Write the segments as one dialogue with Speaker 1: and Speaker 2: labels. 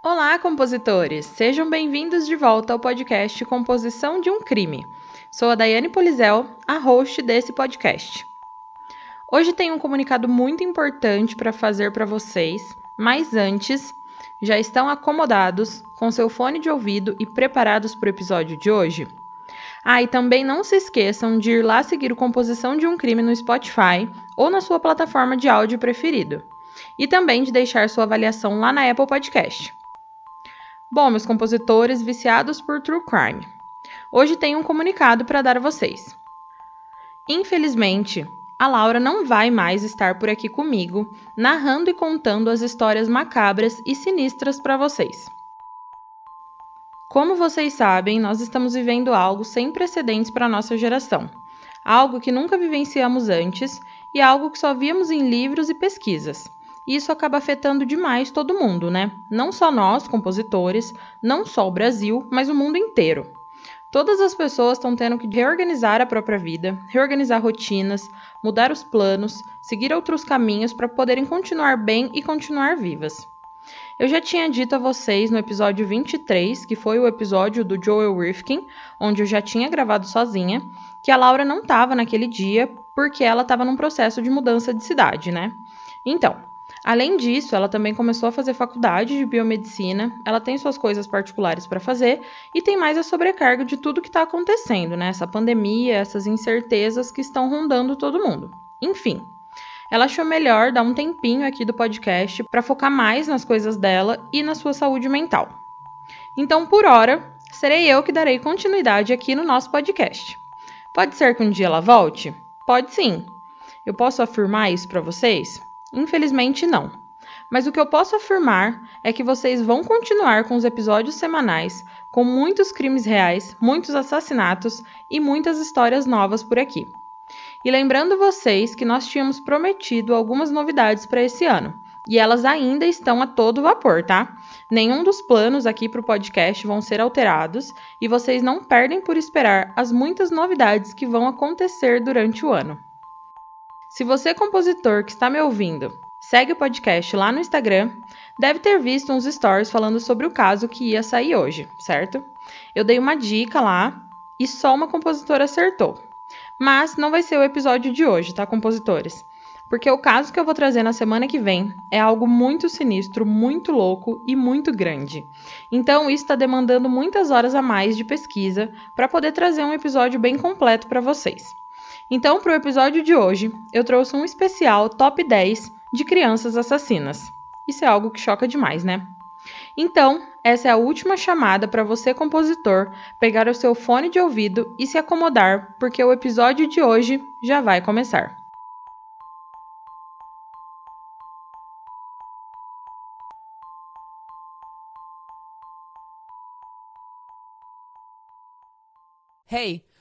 Speaker 1: Olá, compositores! Sejam bem-vindos de volta ao podcast Composição de um Crime. Sou a Daiane Polizel, a host desse podcast. Hoje tenho um comunicado muito importante para fazer para vocês, mas antes, já estão acomodados com seu fone de ouvido e preparados para o episódio de hoje? Ah, e também não se esqueçam de ir lá seguir o Composição de um Crime no Spotify ou na sua plataforma de áudio preferido. E também de deixar sua avaliação lá na Apple Podcast. Bom, meus compositores viciados por True Crime, hoje tenho um comunicado para dar a vocês. Infelizmente, a Laura não vai mais estar por aqui comigo, narrando e contando as histórias macabras e sinistras para vocês. Como vocês sabem, nós estamos vivendo algo sem precedentes para a nossa geração. Algo que nunca vivenciamos antes e algo que só víamos em livros e pesquisas. Isso acaba afetando demais todo mundo, né? Não só nós, compositores, não só o Brasil, mas o mundo inteiro. Todas as pessoas estão tendo que reorganizar a própria vida, reorganizar rotinas, mudar os planos, seguir outros caminhos para poderem continuar bem e continuar vivas. Eu já tinha dito a vocês no episódio 23, que foi o episódio do Joel Rifkin, onde eu já tinha gravado sozinha, que a Laura não estava naquele dia porque ela estava num processo de mudança de cidade, né? Então, além disso, ela também começou a fazer faculdade de biomedicina, ela tem suas coisas particulares para fazer e tem mais a sobrecarga de tudo que está acontecendo, né? Essa pandemia, essas incertezas que estão rondando todo mundo. Enfim, ela achou melhor dar um tempinho aqui do podcast para focar mais nas coisas dela e na sua saúde mental. Então, por hora, serei eu que darei continuidade aqui no nosso podcast. Pode ser que um dia ela volte? Pode sim. Eu posso afirmar isso para vocês? Infelizmente, não. Mas o que eu posso afirmar é que vocês vão continuar com os episódios semanais, com muitos crimes reais, muitos assassinatos e muitas histórias novas por aqui. E lembrando vocês que nós tínhamos prometido algumas novidades para esse ano. E elas ainda estão a todo vapor, tá? Nenhum dos planos aqui para o podcast vão ser alterados e vocês não perdem por esperar as muitas novidades que vão acontecer durante o ano. Se você, compositor que está me ouvindo, segue o podcast lá no Instagram, deve ter visto uns stories falando sobre o caso que ia sair hoje, certo? Eu dei uma dica lá e só uma compositora acertou. Mas não vai ser o episódio de hoje, tá, compositores? Porque o caso que eu vou trazer na semana que vem é algo muito sinistro, muito louco e muito grande. Então, isso está demandando muitas horas a mais de pesquisa para poder trazer um episódio bem completo para vocês. Então, para o episódio de hoje, eu trouxe um especial top 10 de crianças assassinas. Isso é algo que choca demais, né? Então, essa é a última chamada para você, compositor, pegar o seu fone de ouvido e se acomodar, porque o episódio de hoje já vai começar.
Speaker 2: Hey!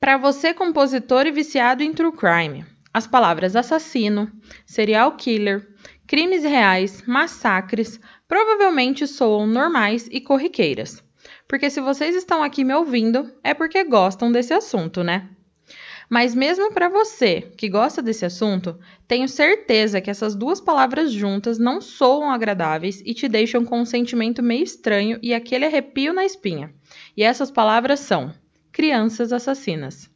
Speaker 1: Para você, compositor e viciado em true crime, as palavras assassino, serial killer, crimes reais, massacres provavelmente soam normais e corriqueiras. porque se vocês estão aqui me ouvindo, é porque gostam desse assunto, né? Mas mesmo para você que gosta desse assunto, tenho certeza que essas duas palavras juntas não soam agradáveis e te deixam com um sentimento meio estranho e aquele arrepio na espinha. E essas palavras são crianças assassinas.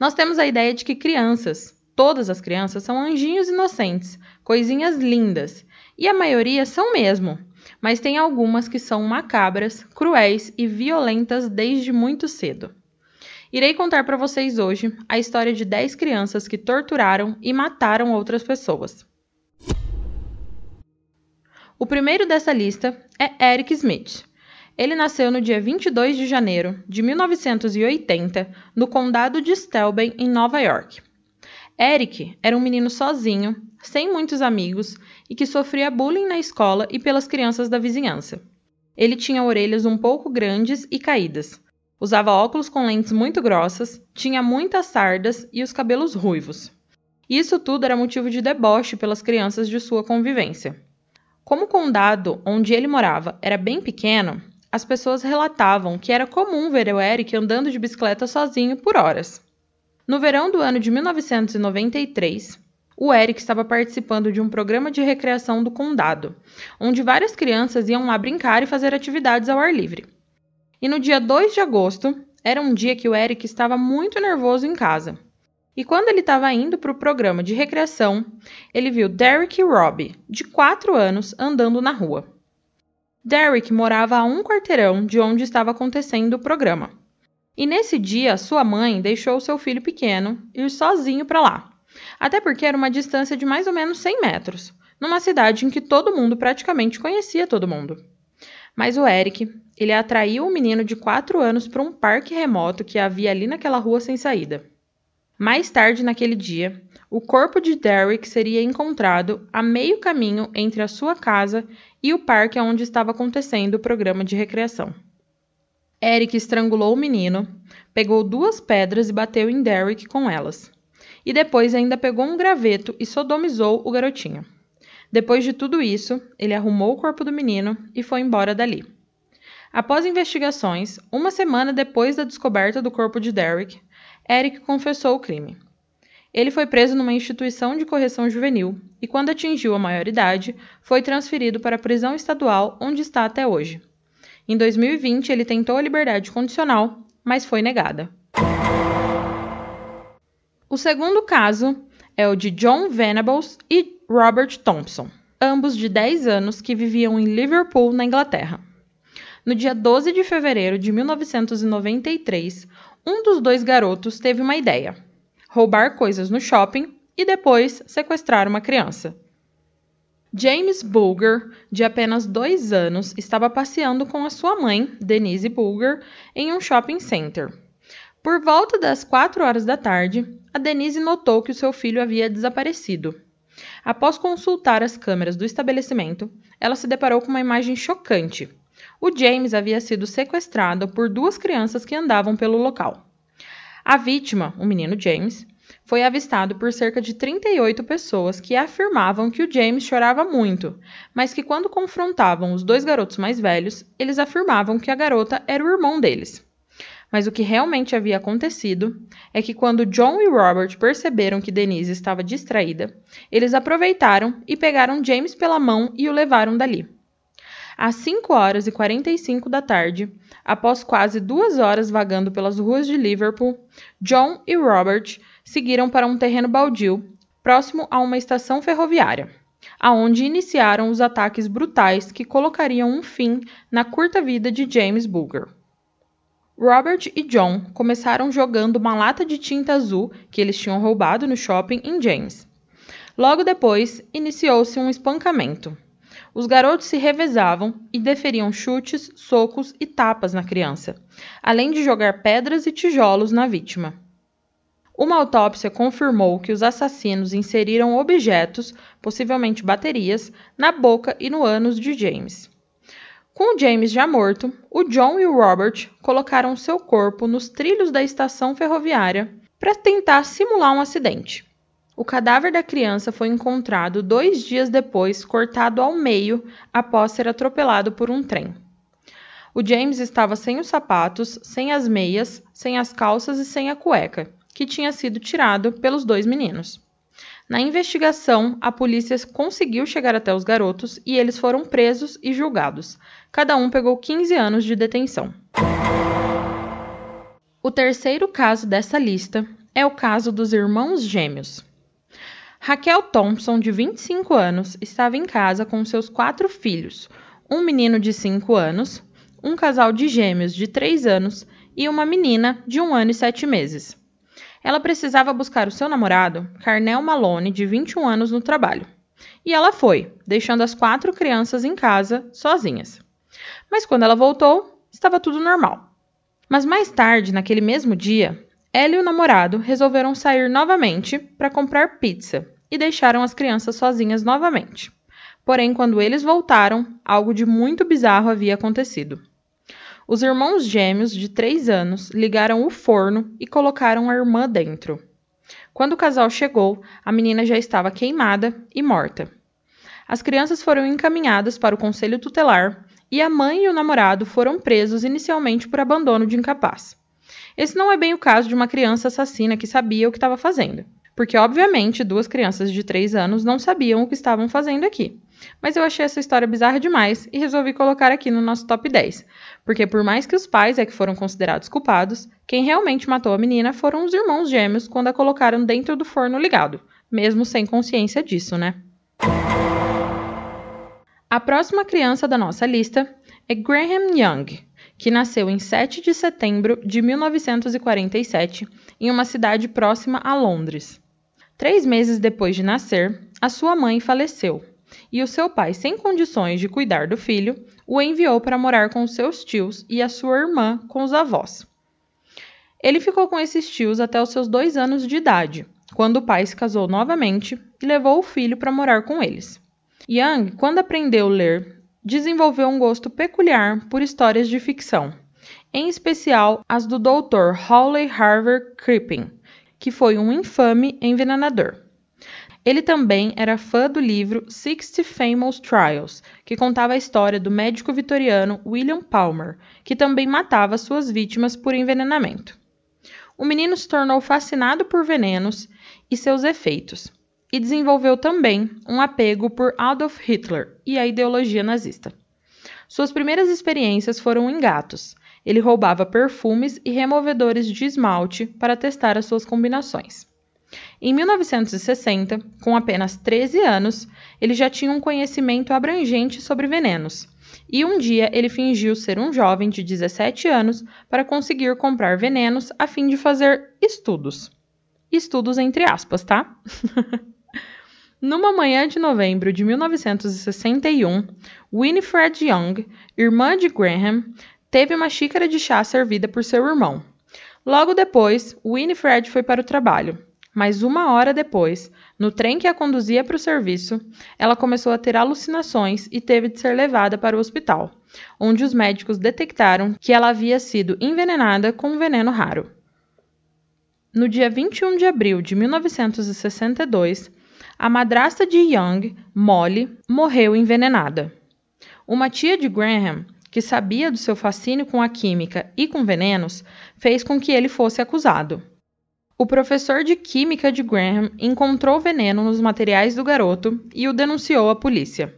Speaker 1: Nós temos a ideia de que crianças, todas as crianças, são anjinhos inocentes, coisinhas lindas, e a maioria são mesmo, mas tem algumas que são macabras, cruéis e violentas desde muito cedo. Irei contar para vocês hoje a história de 10 crianças que torturaram e mataram outras pessoas. O primeiro dessa lista é Eric Smith. Ele nasceu no dia 22 de janeiro de 1980 no condado de Stelben, em Nova York. Eric era um menino sozinho, sem muitos amigos e que sofria bullying na escola e pelas crianças da vizinhança. Ele tinha orelhas um pouco grandes e caídas, Usava óculos com lentes muito grossas, tinha muitas sardas e os cabelos ruivos. Isso tudo era motivo de deboche pelas crianças de sua convivência. Como o condado onde ele morava era bem pequeno, as pessoas relatavam que era comum ver o Eric andando de bicicleta sozinho por horas. No verão do ano de 1993, o Eric estava participando de um programa de recreação do condado, onde várias crianças iam lá brincar e fazer atividades ao ar livre. E no dia 2 de agosto, era um dia que o Eric estava muito nervoso em casa. E quando ele estava indo para o programa de recreação, ele viu Derek e Robbie, de 4 anos, andando na rua. Derek morava a um quarteirão de onde estava acontecendo o programa. E nesse dia, sua mãe deixou seu filho pequeno ir sozinho para lá. Até porque era uma distância de mais ou menos 100 metros, numa cidade em que todo mundo praticamente conhecia todo mundo. Mas o Eric, ele atraiu o menino de 4 anos para um parque remoto que havia ali naquela rua sem saída. Mais tarde naquele dia, o corpo de Derek seria encontrado a meio caminho entre a sua casa e o parque onde estava acontecendo o programa de recreação. Eric estrangulou o menino, pegou duas pedras e bateu em Derek com elas. E depois ainda pegou um graveto e sodomizou o garotinho. Depois de tudo isso, ele arrumou o corpo do menino e foi embora dali. Após investigações, uma semana depois da descoberta do corpo de Derek, Eric confessou o crime. Ele foi preso numa instituição de correção juvenil e, quando atingiu a maioridade, foi transferido para a prisão estadual onde está até hoje. Em 2020, ele tentou a liberdade condicional, mas foi negada. O segundo caso é o de John Venables e Robert Thompson, ambos de 10 anos que viviam em Liverpool, na Inglaterra. No dia 12 de fevereiro de 1993, um dos dois garotos teve uma ideia: roubar coisas no shopping e depois sequestrar uma criança. James Bulger, de apenas dois anos, estava passeando com a sua mãe, Denise Bulger, em um shopping center. Por volta das quatro horas da tarde, a Denise notou que o seu filho havia desaparecido. Após consultar as câmeras do estabelecimento, ela se deparou com uma imagem chocante. O James havia sido sequestrado por duas crianças que andavam pelo local. A vítima, o menino James, foi avistado por cerca de 38 pessoas que afirmavam que o James chorava muito, mas que quando confrontavam os dois garotos mais velhos, eles afirmavam que a garota era o irmão deles. Mas o que realmente havia acontecido é que quando John e Robert perceberam que Denise estava distraída, eles aproveitaram e pegaram James pela mão e o levaram dali. Às 5 horas e 45 da tarde, após quase duas horas vagando pelas ruas de Liverpool, John e Robert seguiram para um terreno baldio próximo a uma estação ferroviária, aonde iniciaram os ataques brutais que colocariam um fim na curta vida de James Bulger. Robert e John começaram jogando uma lata de tinta azul que eles tinham roubado no shopping em James. Logo depois, iniciou-se um espancamento. Os garotos se revezavam e deferiam chutes, socos e tapas na criança, além de jogar pedras e tijolos na vítima. Uma autópsia confirmou que os assassinos inseriram objetos, possivelmente baterias, na boca e no ânus de James. Com James já morto, o John e o Robert colocaram seu corpo nos trilhos da estação ferroviária para tentar simular um acidente. O cadáver da criança foi encontrado dois dias depois, cortado ao meio após ser atropelado por um trem. O James estava sem os sapatos, sem as meias, sem as calças e sem a cueca, que tinha sido tirado pelos dois meninos. Na investigação, a polícia conseguiu chegar até os garotos e eles foram presos e julgados. Cada um pegou 15 anos de detenção. O terceiro caso dessa lista é o caso dos irmãos gêmeos. Raquel Thompson, de 25 anos, estava em casa com seus quatro filhos: um menino de 5 anos, um casal de gêmeos de 3 anos e uma menina de 1 ano e 7 meses. Ela precisava buscar o seu namorado, Carnel Malone, de 21 anos, no trabalho. E ela foi, deixando as quatro crianças em casa, sozinhas. Mas quando ela voltou, estava tudo normal. Mas mais tarde, naquele mesmo dia, ela e o namorado resolveram sair novamente para comprar pizza e deixaram as crianças sozinhas novamente. Porém, quando eles voltaram, algo de muito bizarro havia acontecido. Os irmãos gêmeos, de 3 anos, ligaram o forno e colocaram a irmã dentro. Quando o casal chegou, a menina já estava queimada e morta. As crianças foram encaminhadas para o conselho tutelar e a mãe e o namorado foram presos inicialmente por abandono de incapaz. Esse não é bem o caso de uma criança assassina que sabia o que estava fazendo, porque obviamente duas crianças de 3 anos não sabiam o que estavam fazendo aqui. Mas eu achei essa história bizarra demais e resolvi colocar aqui no nosso top 10. Porque por mais que os pais é que foram considerados culpados, quem realmente matou a menina foram os irmãos gêmeos quando a colocaram dentro do forno ligado, mesmo sem consciência disso, né? A próxima criança da nossa lista é Graham Young, que nasceu em 7 de setembro de 1947 em uma cidade próxima a Londres. Três meses depois de nascer, a sua mãe faleceu e o seu pai, sem condições de cuidar do filho, o enviou para morar com seus tios e a sua irmã com os avós. Ele ficou com esses tios até os seus dois anos de idade, quando o pai se casou novamente e levou o filho para morar com eles. Young, quando aprendeu a ler, desenvolveu um gosto peculiar por histórias de ficção, em especial as do Dr. Hawley Harvard Crippen, que foi um infame envenenador. Ele também era fã do livro Sixty Famous Trials, que contava a história do médico vitoriano William Palmer, que também matava suas vítimas por envenenamento. O menino se tornou fascinado por venenos e seus efeitos, e desenvolveu também um apego por Adolf Hitler e a ideologia nazista. Suas primeiras experiências foram em gatos. Ele roubava perfumes e removedores de esmalte para testar as suas combinações. Em 1960, com apenas 13 anos, ele já tinha um conhecimento abrangente sobre venenos. E um dia ele fingiu ser um jovem de 17 anos para conseguir comprar venenos a fim de fazer estudos. Estudos entre aspas, tá? Numa manhã de novembro de 1961, Winifred Young, irmã de Graham, teve uma xícara de chá servida por seu irmão. Logo depois, Winifred foi para o trabalho mas uma hora depois, no trem que a conduzia para o serviço, ela começou a ter alucinações e teve de ser levada para o hospital, onde os médicos detectaram que ela havia sido envenenada com um veneno raro. No dia 21 de abril de 1962, a madrasta de Young, Molly, morreu envenenada. Uma tia de Graham, que sabia do seu fascínio com a química e com venenos, fez com que ele fosse acusado. O professor de química de Graham encontrou veneno nos materiais do garoto e o denunciou à polícia.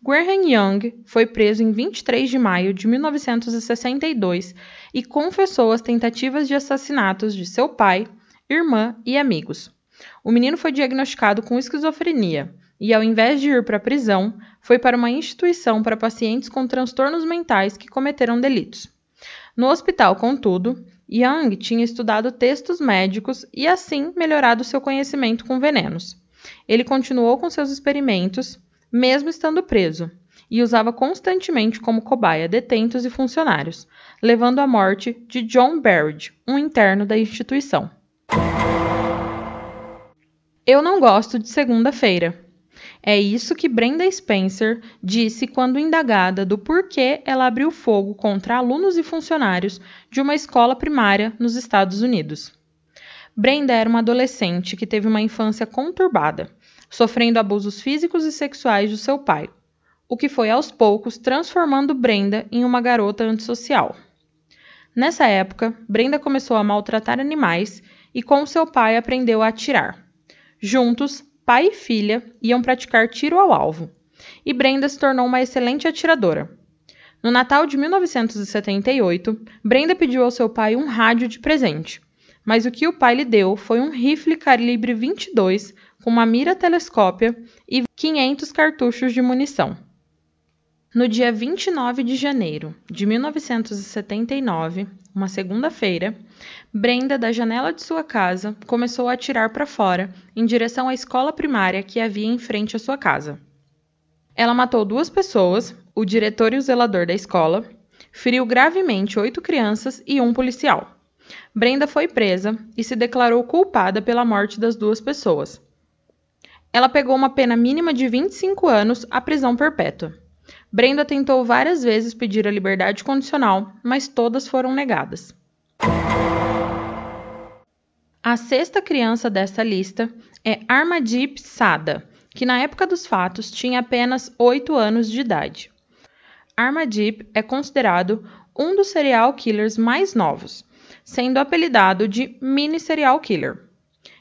Speaker 1: Graham Young foi preso em 23 de maio de 1962 e confessou as tentativas de assassinatos de seu pai, irmã e amigos. O menino foi diagnosticado com esquizofrenia e, ao invés de ir para a prisão, foi para uma instituição para pacientes com transtornos mentais que cometeram delitos. No hospital, contudo, Young tinha estudado textos médicos e assim melhorado seu conhecimento com venenos. Ele continuou com seus experimentos, mesmo estando preso, e usava constantemente como cobaia detentos e funcionários, levando à morte de John Barrett, um interno da instituição. Eu não gosto de segunda-feira, é isso que Brenda Spencer disse quando indagada do porquê ela abriu fogo contra alunos e funcionários de uma escola primária nos Estados Unidos. Brenda era uma adolescente que teve uma infância conturbada, sofrendo abusos físicos e sexuais do seu pai, o que foi aos poucos transformando Brenda em uma garota antissocial. Nessa época, Brenda começou a maltratar animais e com seu pai aprendeu a atirar. Juntos, pai e filha iam praticar tiro ao alvo, e Brenda se tornou uma excelente atiradora. No Natal de 1978, Brenda pediu ao seu pai um rádio de presente, mas o que o pai lhe deu foi um rifle calibre 22 com uma mira telescópia e 500 cartuchos de munição. No dia 29 de janeiro de 1979, uma segunda-feira, Brenda, da janela de sua casa, começou a atirar para fora, em direção à escola primária que havia em frente à sua casa. Ela matou duas pessoas, o diretor e o zelador da escola, feriu gravemente oito crianças e um policial. Brenda foi presa e se declarou culpada pela morte das duas pessoas. Ela pegou uma pena mínima de 25 anos à prisão perpétua. Brenda tentou várias vezes pedir a liberdade condicional, mas todas foram negadas. A sexta criança dessa lista é Armadip Sada, que na época dos fatos tinha apenas 8 anos de idade. Armadip é considerado um dos serial killers mais novos, sendo apelidado de mini serial killer.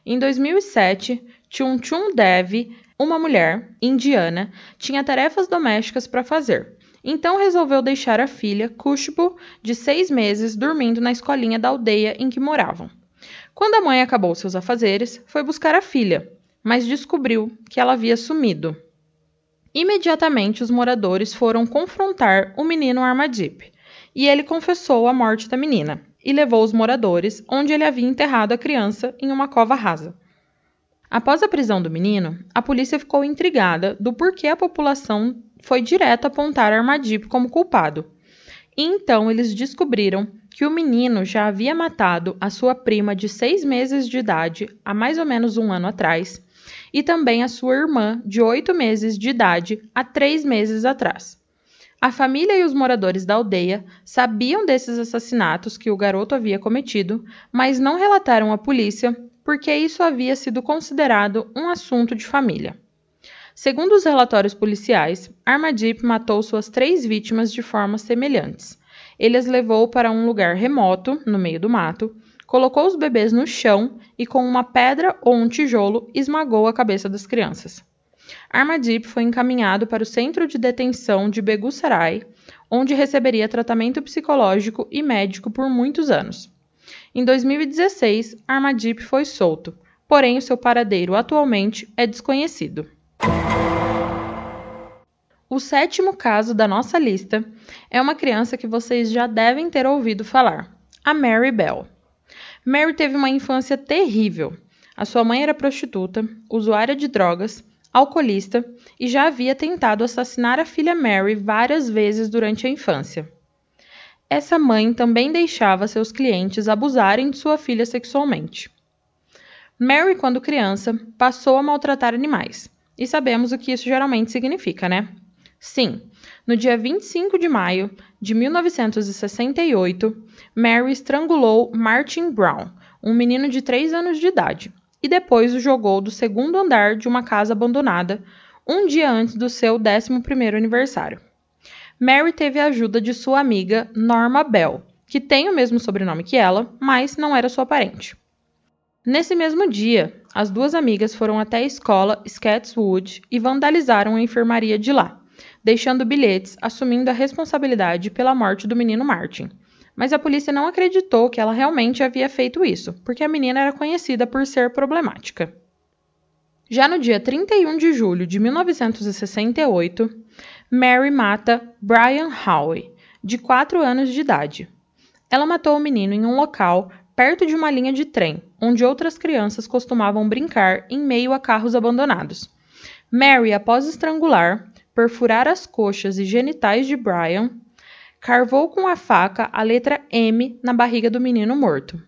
Speaker 1: Em 2007, Chun Chun Dev uma mulher, indiana, tinha tarefas domésticas para fazer. Então resolveu deixar a filha, Kushbu, de seis meses, dormindo na escolinha da aldeia em que moravam. Quando a mãe acabou seus afazeres, foi buscar a filha, mas descobriu que ela havia sumido. Imediatamente, os moradores foram confrontar o menino Armadip, e ele confessou a morte da menina e levou os moradores onde ele havia enterrado a criança em uma cova rasa. Após a prisão do menino, a polícia ficou intrigada do porquê a população foi direto apontar Armadip como culpado. E então eles descobriram que o menino já havia matado a sua prima de seis meses de idade há mais ou menos um ano atrás, e também a sua irmã de oito meses de idade há três meses atrás. A família e os moradores da aldeia sabiam desses assassinatos que o garoto havia cometido, mas não relataram à polícia porque isso havia sido considerado um assunto de família. Segundo os relatórios policiais, Armadip matou suas três vítimas de formas semelhantes. Ele as levou para um lugar remoto, no meio do mato, colocou os bebês no chão e, com uma pedra ou um tijolo, esmagou a cabeça das crianças. Armadip foi encaminhado para o centro de detenção de Begusarai, onde receberia tratamento psicológico e médico por muitos anos. Em 2016, Armadip foi solto, porém o seu paradeiro atualmente é desconhecido. O sétimo caso da nossa lista é uma criança que vocês já devem ter ouvido falar, a Mary Bell. Mary teve uma infância terrível. A sua mãe era prostituta, usuária de drogas, alcoolista e já havia tentado assassinar a filha Mary várias vezes durante a infância. Essa mãe também deixava seus clientes abusarem de sua filha sexualmente. Mary, quando criança, passou a maltratar animais. E sabemos o que isso geralmente significa, né? Sim, no dia 25 de maio de 1968, Mary estrangulou Martin Brown, um menino de 3 anos de idade, e depois o jogou do segundo andar de uma casa abandonada, um dia antes do seu 11º aniversário. Mary teve a ajuda de sua amiga Norma Bell, que tem o mesmo sobrenome que ela, mas não era sua parente. Nesse mesmo dia, as duas amigas foram até a escola Scatswood e vandalizaram a enfermaria de lá, deixando bilhetes assumindo a responsabilidade pela morte do menino Martin. Mas a polícia não acreditou que ela realmente havia feito isso, porque a menina era conhecida por ser problemática. Já no dia 31 de julho de 1968, Mary mata Brian Howe, de 4 anos de idade. Ela matou o menino em um local perto de uma linha de trem, onde outras crianças costumavam brincar em meio a carros abandonados. Mary, após estrangular, perfurar as coxas e genitais de Brian, carvou com a faca a letra M na barriga do menino morto.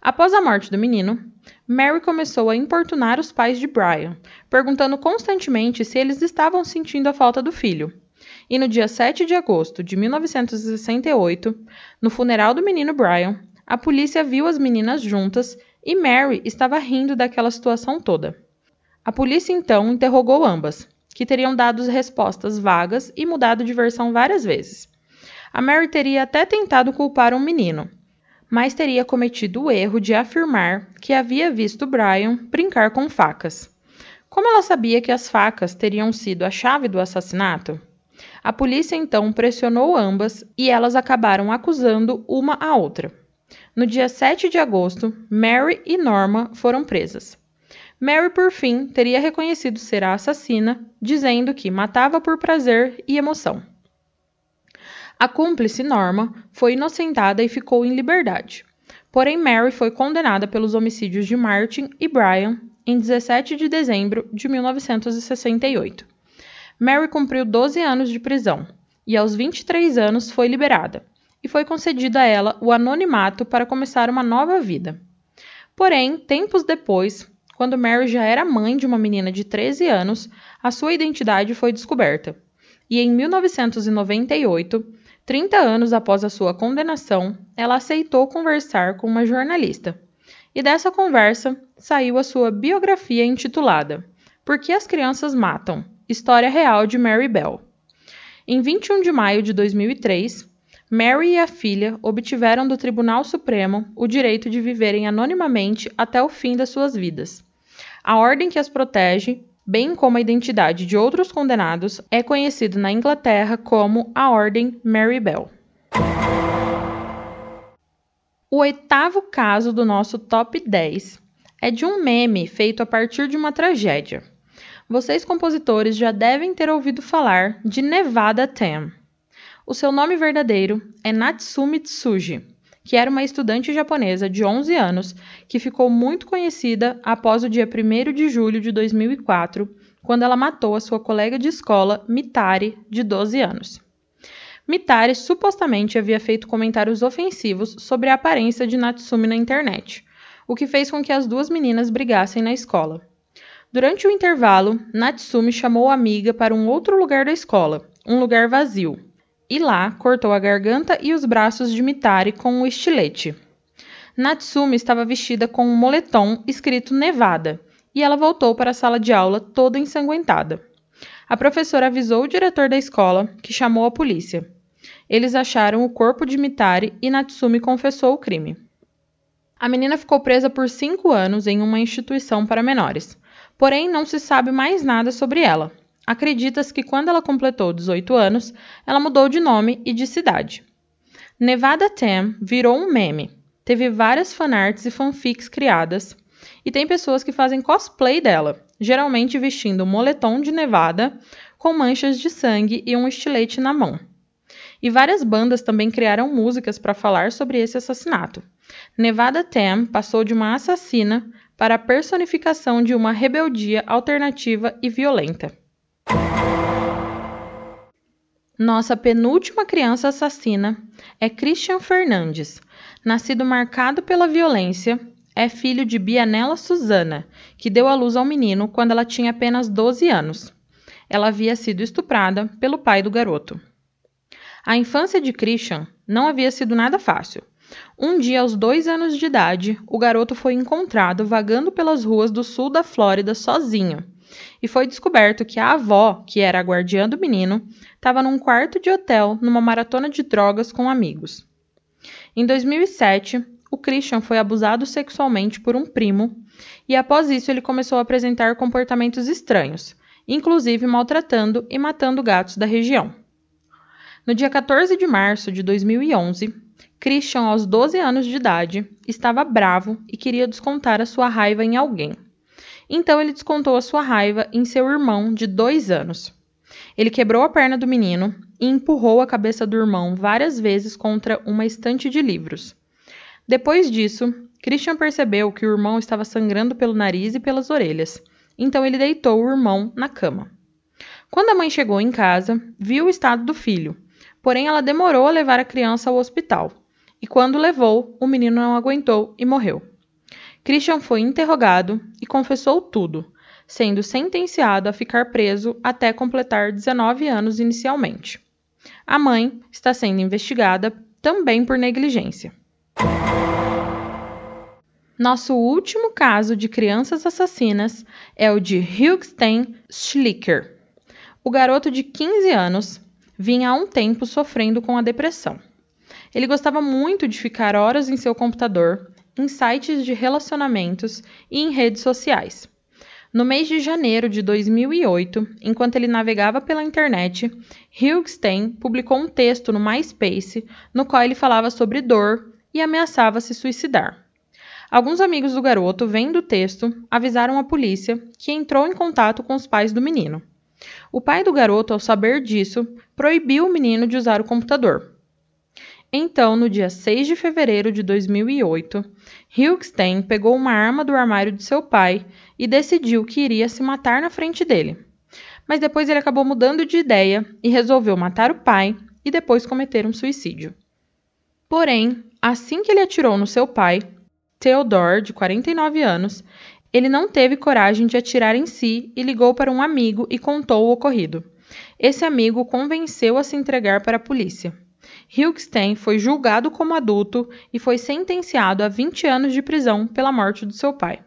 Speaker 1: Após a morte do menino, Mary começou a importunar os pais de Brian, perguntando constantemente se eles estavam sentindo a falta do filho. E no dia 7 de agosto de 1968, no funeral do menino Brian, a polícia viu as meninas juntas e Mary estava rindo daquela situação toda. A polícia então interrogou ambas, que teriam dado respostas vagas e mudado de versão várias vezes. A Mary teria até tentado culpar um menino, mas teria cometido o erro de afirmar que havia visto Brian brincar com facas. Como ela sabia que as facas teriam sido a chave do assassinato? A polícia então pressionou ambas e elas acabaram acusando uma a outra. No dia 7 de agosto, Mary e Norma foram presas. Mary, por fim, teria reconhecido ser a assassina, dizendo que matava por prazer e emoção. A cúmplice Norma foi inocentada e ficou em liberdade. Porém, Mary foi condenada pelos homicídios de Martin e Brian em 17 de dezembro de 1968. Mary cumpriu 12 anos de prisão e, aos 23 anos, foi liberada, e foi concedido a ela o anonimato para começar uma nova vida. Porém, tempos depois, quando Mary já era mãe de uma menina de 13 anos, a sua identidade foi descoberta. E em 1998, 30 anos após a sua condenação, ela aceitou conversar com uma jornalista. E dessa conversa saiu a sua biografia intitulada Por que as crianças matam? História real de Mary Bell. Em 21 de maio de 2003, Mary e a filha obtiveram do Tribunal Supremo o direito de viverem anonimamente até o fim das suas vidas. A ordem que as protege, bem como a identidade de outros condenados, é conhecida na Inglaterra como a Ordem Mary Bell. O oitavo caso do nosso top 10 é de um meme feito a partir de uma tragédia. Vocês, compositores, já devem ter ouvido falar de Nevada Tam. O seu nome verdadeiro é Natsumi Tsuji que era uma estudante japonesa de 11 anos que ficou muito conhecida após o dia 1 de julho de 2004, quando ela matou a sua colega de escola, Mitari, de 12 anos. Mitari supostamente havia feito comentários ofensivos sobre a aparência de Natsumi na internet, o que fez com que as duas meninas brigassem na escola. Durante o intervalo, Natsumi chamou a amiga para um outro lugar da escola, um lugar vazio, e lá cortou a garganta e os braços de Mitari com um estilete. Natsumi estava vestida com um moletom escrito Nevada e ela voltou para a sala de aula toda ensanguentada. A professora avisou o diretor da escola, que chamou a polícia. Eles acharam o corpo de Mitari e Natsumi confessou o crime. A menina ficou presa por cinco anos em uma instituição para menores, porém não se sabe mais nada sobre ela. Acredita-se que quando ela completou 18 anos, ela mudou de nome e de cidade. Nevada Tam virou um meme. Teve várias fanarts e fanfics criadas, e tem pessoas que fazem cosplay dela, geralmente vestindo um moletom de Nevada com manchas de sangue e um estilete na mão. E várias bandas também criaram músicas para falar sobre esse assassinato. Nevada Tam passou de uma assassina para a personificação de uma rebeldia alternativa e violenta. Nossa penúltima criança assassina é Christian Fernandes. Nascido marcado pela violência, é filho de Bianella Susana, que deu à luz ao menino quando ela tinha apenas 12 anos. Ela havia sido estuprada pelo pai do garoto. A infância de Christian não havia sido nada fácil. Um dia, aos dois anos de idade, o garoto foi encontrado vagando pelas ruas do sul da Flórida sozinho e foi descoberto que a avó, que era a guardiã do menino, estava num quarto de hotel numa maratona de drogas com amigos. Em 2007, o Christian foi abusado sexualmente por um primo e após isso ele começou a apresentar comportamentos estranhos, inclusive maltratando e matando gatos da região. No dia 14 de março de 2011, Christian, aos 12 anos de idade, estava bravo e queria descontar a sua raiva em alguém. Então ele descontou a sua raiva em seu irmão de dois anos. Ele quebrou a perna do menino e empurrou a cabeça do irmão várias vezes contra uma estante de livros. Depois disso, Christian percebeu que o irmão estava sangrando pelo nariz e pelas orelhas, então ele deitou o irmão na cama. Quando a mãe chegou em casa, viu o estado do filho, porém ela demorou a levar a criança ao hospital, e quando levou, o menino não aguentou e morreu. Christian foi interrogado e confessou tudo, sendo sentenciado a ficar preso até completar 19 anos inicialmente. A mãe está sendo investigada também por negligência. Nosso último caso de crianças assassinas é o de Hugstein Schlicker. O garoto de 15 anos vinha há um tempo sofrendo com a depressão. Ele gostava muito de ficar horas em seu computador, em sites de relacionamentos e em redes sociais. No mês de janeiro de 2008, enquanto ele navegava pela internet, Hugh Stein publicou um texto no MySpace no qual ele falava sobre dor e ameaçava se suicidar. Alguns amigos do garoto, vendo o texto, avisaram a polícia, que entrou em contato com os pais do menino. O pai do garoto, ao saber disso, proibiu o menino de usar o computador. Então, no dia 6 de fevereiro de 2008, Hilkstein pegou uma arma do armário de seu pai e decidiu que iria se matar na frente dele. Mas depois ele acabou mudando de ideia e resolveu matar o pai e depois cometer um suicídio. Porém, assim que ele atirou no seu pai, Theodore, de 49 anos, ele não teve coragem de atirar em si e ligou para um amigo e contou o ocorrido. Esse amigo convenceu a se entregar para a polícia. Hilkstein foi julgado como adulto e foi sentenciado a 20 anos de prisão pela morte do seu pai.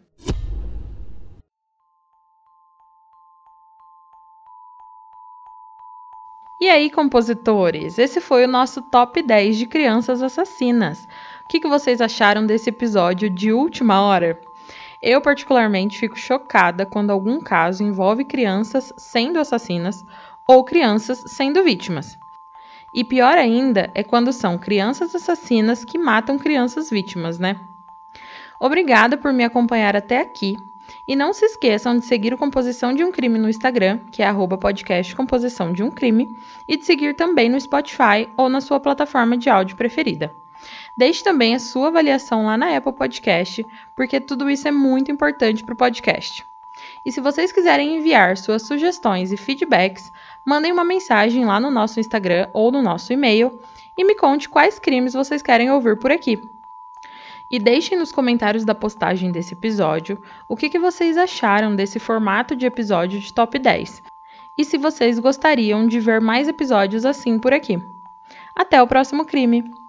Speaker 1: E aí, compositores? Esse foi o nosso top 10 de crianças assassinas. O que, que vocês acharam desse episódio de última hora? Eu, particularmente, fico chocada quando algum caso envolve crianças sendo assassinas ou crianças sendo vítimas. E pior ainda é quando são crianças assassinas que matam crianças vítimas, né? Obrigada por me acompanhar até aqui. E não se esqueçam de seguir o Composição de um Crime no Instagram, que é podcast Composição de um Crime, e de seguir também no Spotify ou na sua plataforma de áudio preferida. Deixe também a sua avaliação lá na Apple Podcast, porque tudo isso é muito importante para o podcast. E se vocês quiserem enviar suas sugestões e feedbacks, mandem uma mensagem lá no nosso Instagram ou no nosso e-mail e me conte quais crimes vocês querem ouvir por aqui. E deixem nos comentários da postagem desse episódio o que, que vocês acharam desse formato de episódio de top 10 e se vocês gostariam de ver mais episódios assim por aqui. Até o próximo crime!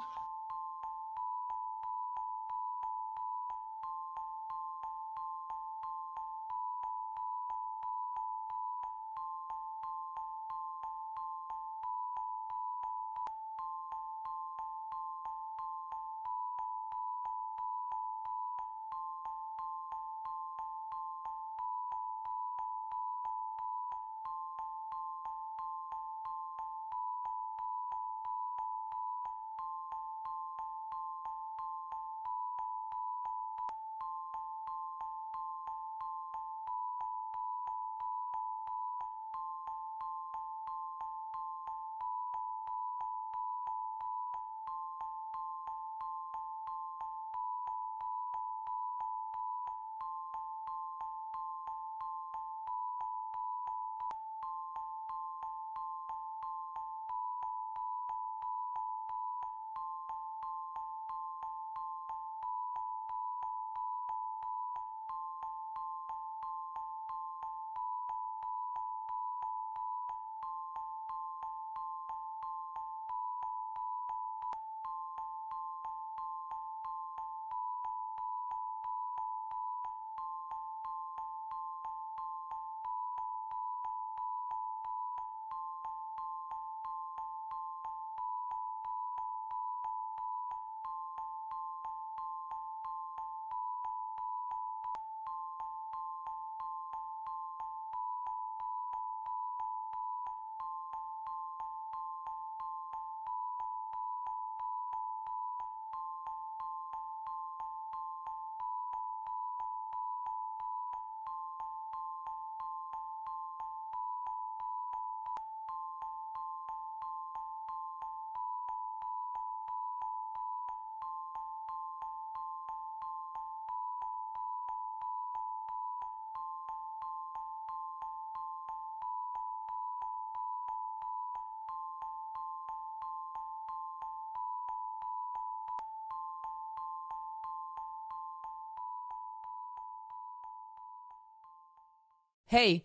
Speaker 2: Hey,